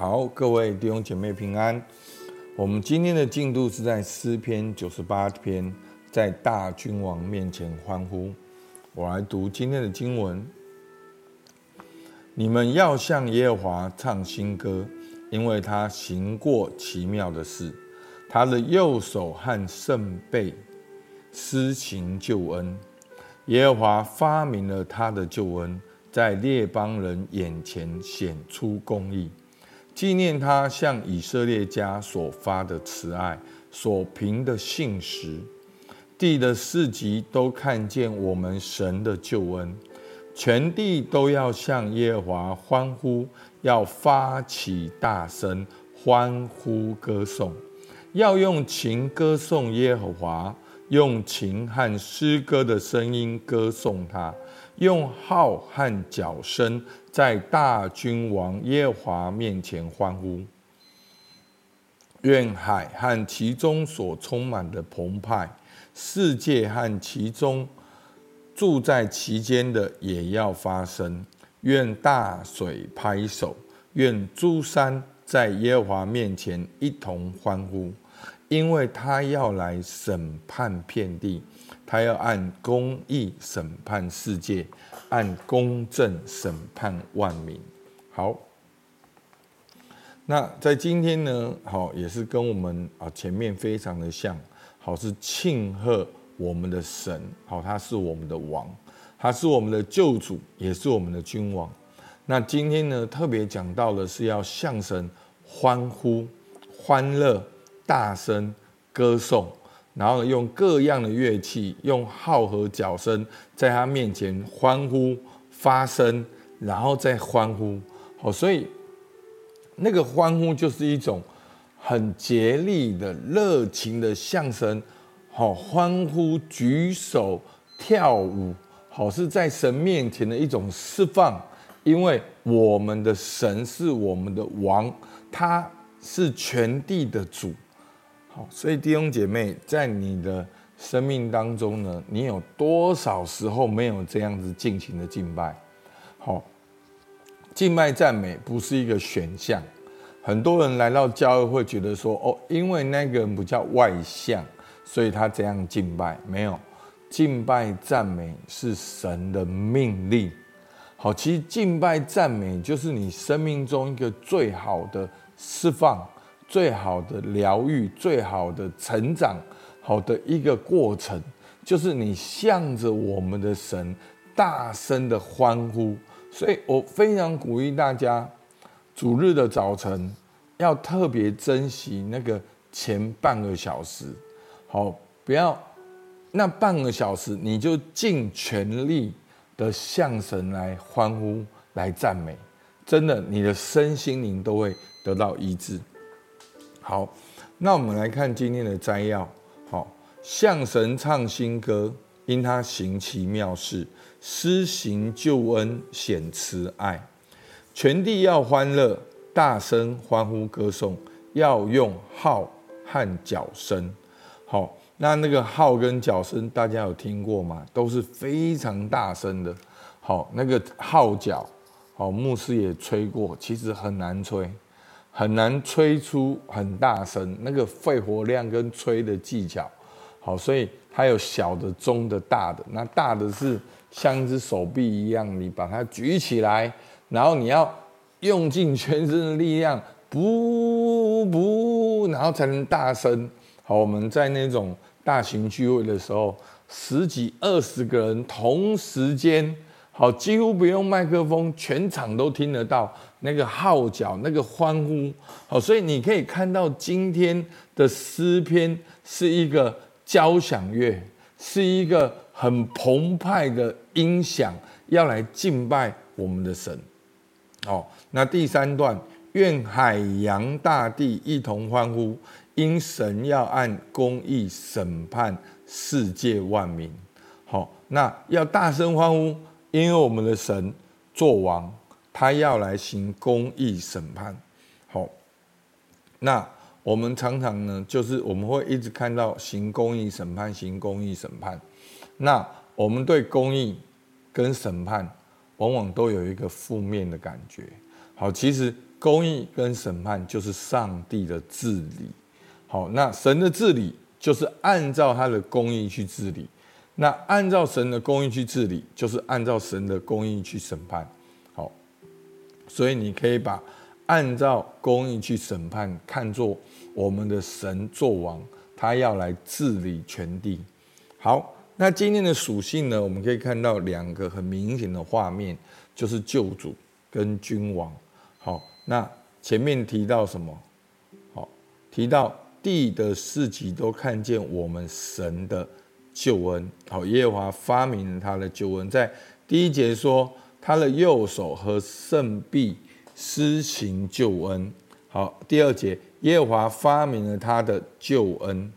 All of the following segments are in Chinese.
好，各位弟兄姐妹平安。我们今天的进度是在诗篇九十八篇，在大君王面前欢呼。我来读今天的经文：你们要向耶和华唱新歌，因为他行过奇妙的事，他的右手和圣背施行救恩。耶和华发明了他的救恩，在列邦人眼前显出公义。纪念他向以色列家所发的慈爱，所凭的信实，地的四极都看见我们神的救恩，全地都要向耶和华欢呼，要发起大声欢呼歌颂，要用琴歌颂耶和华，用琴和诗歌的声音歌颂他。用号和角声，在大君王耶和华面前欢呼。愿海和其中所充满的澎湃，世界和其中住在其间的也要发声。愿大水拍手，愿诸山在耶和华面前一同欢呼，因为他要来审判遍地。他要按公义审判世界，按公正审判万民。好，那在今天呢，好也是跟我们啊前面非常的像，好是庆贺我们的神，好他是我们的王，他是我们的救主，也是我们的君王。那今天呢，特别讲到的是要向神欢呼、欢乐、大声歌颂。然后用各样的乐器，用号和角声，在他面前欢呼发声，然后再欢呼。好，所以那个欢呼就是一种很竭力的、热情的相声，好欢呼、举手、跳舞，好是在神面前的一种释放。因为我们的神是我们的王，他是全地的主。好，所以弟兄姐妹，在你的生命当中呢，你有多少时候没有这样子尽情的敬拜？好，敬拜赞美不是一个选项。很多人来到教会会觉得说，哦，因为那个人比较外向，所以他这样敬拜。没有，敬拜赞美是神的命令。好，其实敬拜赞美就是你生命中一个最好的释放。最好的疗愈，最好的成长，好的一个过程，就是你向着我们的神大声的欢呼。所以我非常鼓励大家，主日的早晨要特别珍惜那个前半个小时，好，不要那半个小时你就尽全力的向神来欢呼、来赞美，真的，你的身心灵都会得到医治。好，那我们来看今天的摘要。好，向神唱新歌，因他行奇妙事，施行救恩，显慈爱。全地要欢乐，大声欢呼歌颂，要用号和角声。好，那那个号跟角声，大家有听过吗？都是非常大声的。好，那个号角，好，牧师也吹过，其实很难吹。很难吹出很大声，那个肺活量跟吹的技巧，好，所以它有小的、中的、大的。那大的是像一只手臂一样，你把它举起来，然后你要用尽全身的力量，不不，然后才能大声。好，我们在那种大型聚会的时候，十几、二十个人同时间。好，几乎不用麦克风，全场都听得到那个号角、那个欢呼。好，所以你可以看到今天的诗篇是一个交响乐，是一个很澎湃的音响，要来敬拜我们的神。好，那第三段，愿海洋大地一同欢呼，因神要按公义审判世界万民。好，那要大声欢呼。因为我们的神做王，他要来行公义审判。好，那我们常常呢，就是我们会一直看到行公义审判，行公义审判。那我们对公义跟审判，往往都有一个负面的感觉。好，其实公义跟审判就是上帝的治理。好，那神的治理就是按照他的公义去治理。那按照神的公义去治理，就是按照神的公义去审判。好，所以你可以把按照公义去审判看作我们的神作王，他要来治理全地。好。那今天的属性呢？我们可以看到两个很明显的画面，就是救主跟君王。好，那前面提到什么？好，提到地的四极都看见我们神的救恩。好，耶和华发明了他的救恩，在第一节说他的右手和圣臂施行救恩。好，第二节耶和华发明了他的救恩，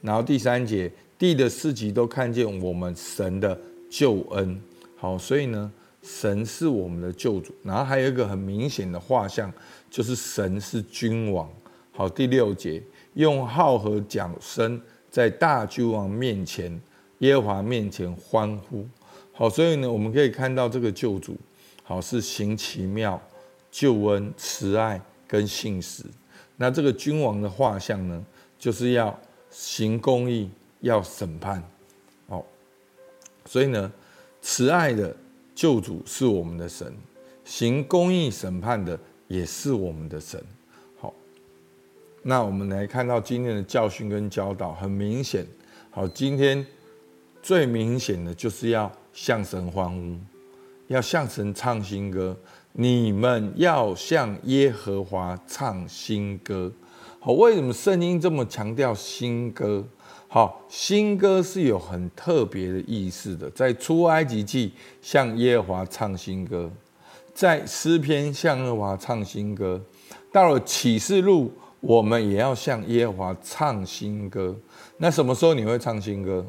然后第三节。地的四极都看见我们神的救恩，好，所以呢，神是我们的救主。然后还有一个很明显的画像，就是神是君王。好，第六节，用号和角声在大君王面前、耶和华面前欢呼。好，所以呢，我们可以看到这个救主，好，是行奇妙、救恩、慈爱跟信实。那这个君王的画像呢，就是要行公义。要审判，哦，所以呢，慈爱的救主是我们的神，行公义审判的也是我们的神。好，那我们来看到今天的教训跟教导，很明显，好，今天最明显的就是要向神欢呼，要向神唱新歌，你们要向耶和华唱新歌。好，为什么圣经这么强调新歌？好，新歌是有很特别的意思的。在出埃及记向耶和华唱新歌，在诗篇向耶和华唱新歌，到了启示录，我们也要向耶和华唱新歌。那什么时候你会唱新歌？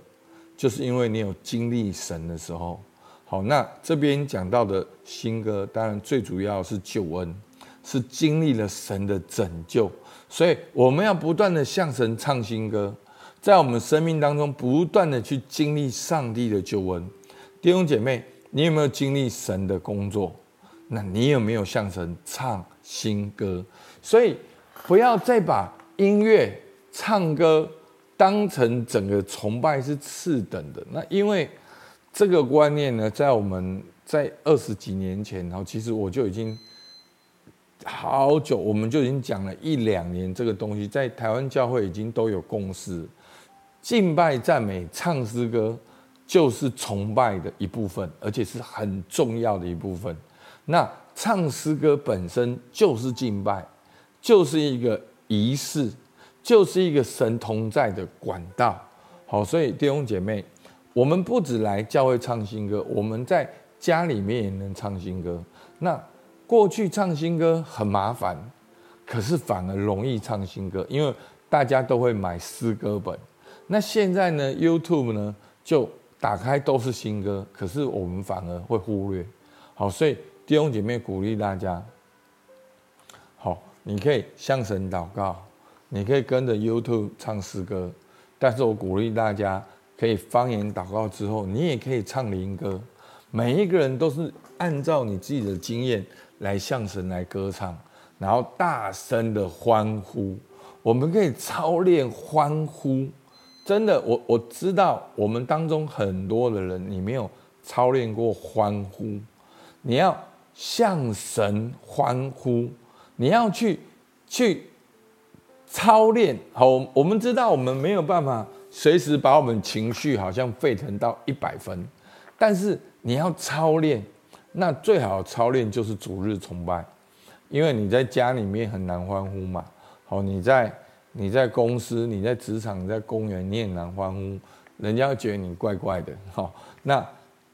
就是因为你有经历神的时候。好，那这边讲到的新歌，当然最主要是救恩，是经历了神的拯救，所以我们要不断的向神唱新歌。在我们生命当中，不断的去经历上帝的救恩，弟兄姐妹，你有没有经历神的工作？那你有没有向神唱新歌？所以不要再把音乐、唱歌当成整个崇拜是次等的。那因为这个观念呢，在我们在二十几年前，然后其实我就已经好久，我们就已经讲了一两年这个东西，在台湾教会已经都有共识。敬拜、赞美、唱诗歌，就是崇拜的一部分，而且是很重要的一部分。那唱诗歌本身就是敬拜，就是一个仪式，就是一个神同在的管道。好，所以弟兄姐妹，我们不只来教会唱新歌，我们在家里面也能唱新歌。那过去唱新歌很麻烦，可是反而容易唱新歌，因为大家都会买诗歌本。那现在呢？YouTube 呢，就打开都是新歌，可是我们反而会忽略。好，所以弟兄姐妹鼓励大家，好，你可以向神祷告，你可以跟着 YouTube 唱诗歌，但是我鼓励大家可以方言祷告之后，你也可以唱灵歌。每一个人都是按照你自己的经验来向神来歌唱，然后大声的欢呼。我们可以操练欢呼。真的，我我知道我们当中很多的人，你没有操练过欢呼，你要向神欢呼，你要去去操练。好，我们知道我们没有办法随时把我们情绪好像沸腾到一百分，但是你要操练，那最好操练就是主日崇拜，因为你在家里面很难欢呼嘛。好，你在。你在公司，你在职场，在公园，你也难欢呼，人家会觉得你怪怪的。好，那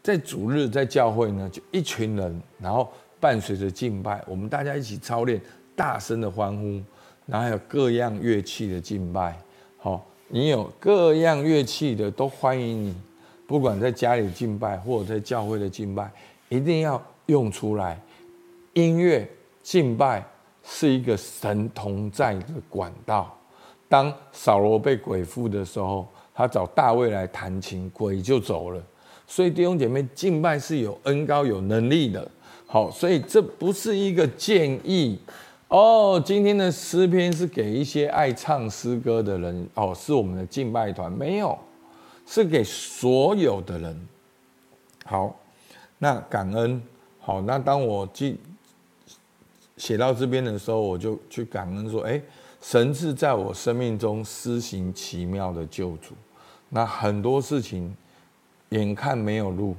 在主日在教会呢，就一群人，然后伴随着敬拜，我们大家一起操练，大声的欢呼，然后还有各样乐器的敬拜。好，你有各样乐器的都欢迎你，不管在家里敬拜或者在教会的敬拜，一定要用出来。音乐敬拜是一个神同在的管道。当扫罗被鬼附的时候，他找大卫来弹琴，鬼就走了。所以弟兄姐妹，敬拜是有恩膏、有能力的。好，所以这不是一个建议，哦，今天的诗篇是给一些爱唱诗歌的人哦，是我们的敬拜团，没有，是给所有的人。好，那感恩。好，那当我记写到这边的时候，我就去感恩说：哎，神是在我生命中施行奇妙的救主。那很多事情眼看没有路，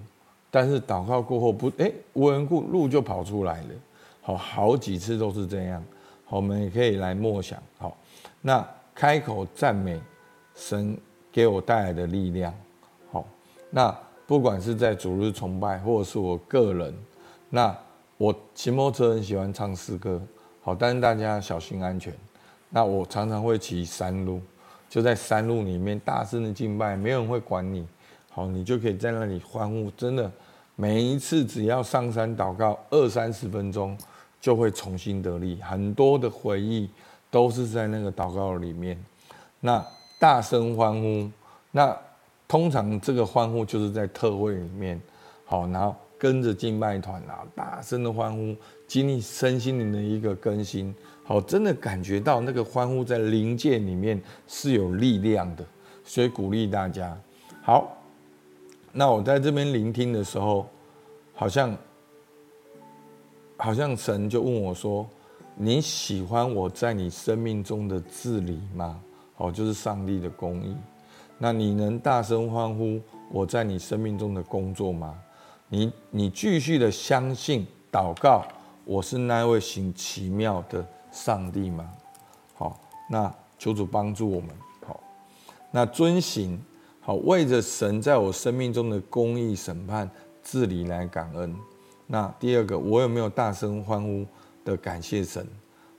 但是祷告过后不，哎，无缘故路就跑出来了。好，好几次都是这样。好，我们也可以来默想。好，那开口赞美神给我带来的力量。好，那不管是在主日崇拜，或者是我个人。那我骑摩托车很喜欢唱诗歌，好，但是大家小心安全。那我常常会骑山路，就在山路里面大声的敬拜，没有人会管你，好，你就可以在那里欢呼。真的，每一次只要上山祷告二三十分钟，就会重新得力。很多的回忆都是在那个祷告里面。那大声欢呼，那通常这个欢呼就是在特会里面，好，然后。跟着敬拜团啊，大声的欢呼，经历身心灵的一个更新，好，真的感觉到那个欢呼在灵界里面是有力量的，所以鼓励大家。好，那我在这边聆听的时候，好像好像神就问我说：“你喜欢我在你生命中的治理吗？”好，就是上帝的公义。那你能大声欢呼我在你生命中的工作吗？你你继续的相信祷告，我是那位行奇妙的上帝吗？好，那求主帮助我们。好，那遵行好，为着神在我生命中的公义审判治理来感恩。那第二个，我有没有大声欢呼的感谢神？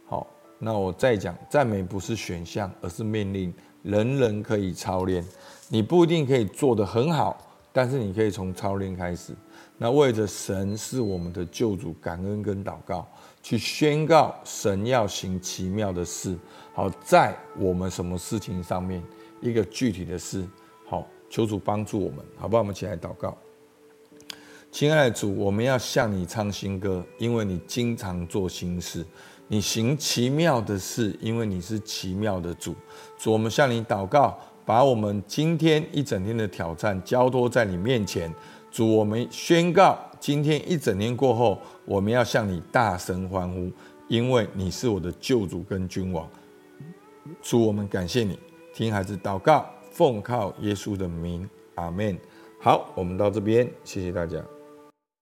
好，那我再讲，赞美不是选项，而是命令，人人可以操练。你不一定可以做得很好，但是你可以从操练开始。那为着神是我们的救主，感恩跟祷告，去宣告神要行奇妙的事。好，在我们什么事情上面，一个具体的事。好，求主帮助我们，好不好？我们起来祷告。亲爱的主，我们要向你唱新歌，因为你经常做新事，你行奇妙的事，因为你是奇妙的主。主，我们向你祷告，把我们今天一整天的挑战交托在你面前。主，我们宣告，今天一整天过后，我们要向你大声欢呼，因为你是我的救主跟君王。主，我们感谢你，听孩子祷告，奉靠耶稣的名，阿门。好，我们到这边，谢谢大家。